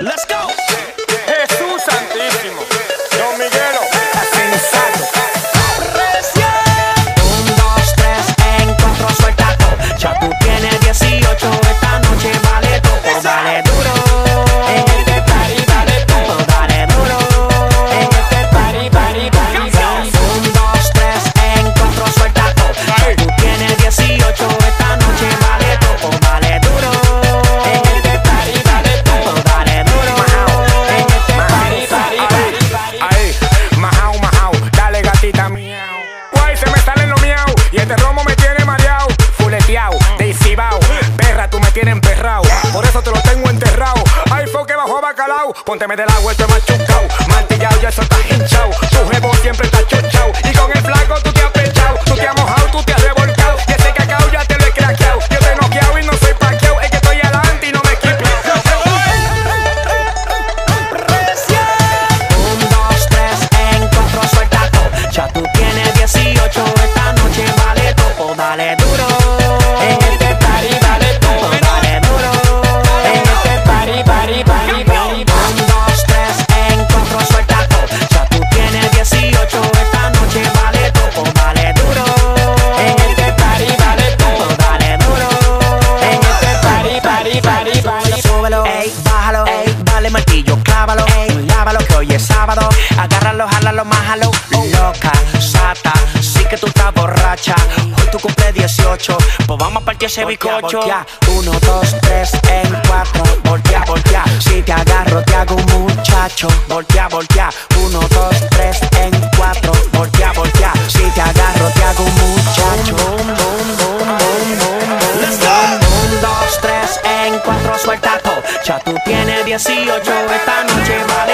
Let's go. Jesús Santísimo. Don Miguelo. Recién. Un, dos, tres, encuentro, suelta. Ya tú tienes 18, bajo a bacalao. Pónteme del agua, esto machucao. Martillao, ya eso está hinchao. Tu jevo siempre está chuchao. martillo, clávalo, lávalo que hoy es sábalo, agárralo, jálalo, májalo, oh. loca, sata, sí que tú estás borracha, hoy tu cumple 18, pues vamos a partir ese bizcocho. Uno, dos, tres, en cuatro, voltea, voltea, si te agarro te hago un muchacho, voltea, voltea, uno, dos, cuatro suelta todo. Ya tú tienes 18, esta noche vale.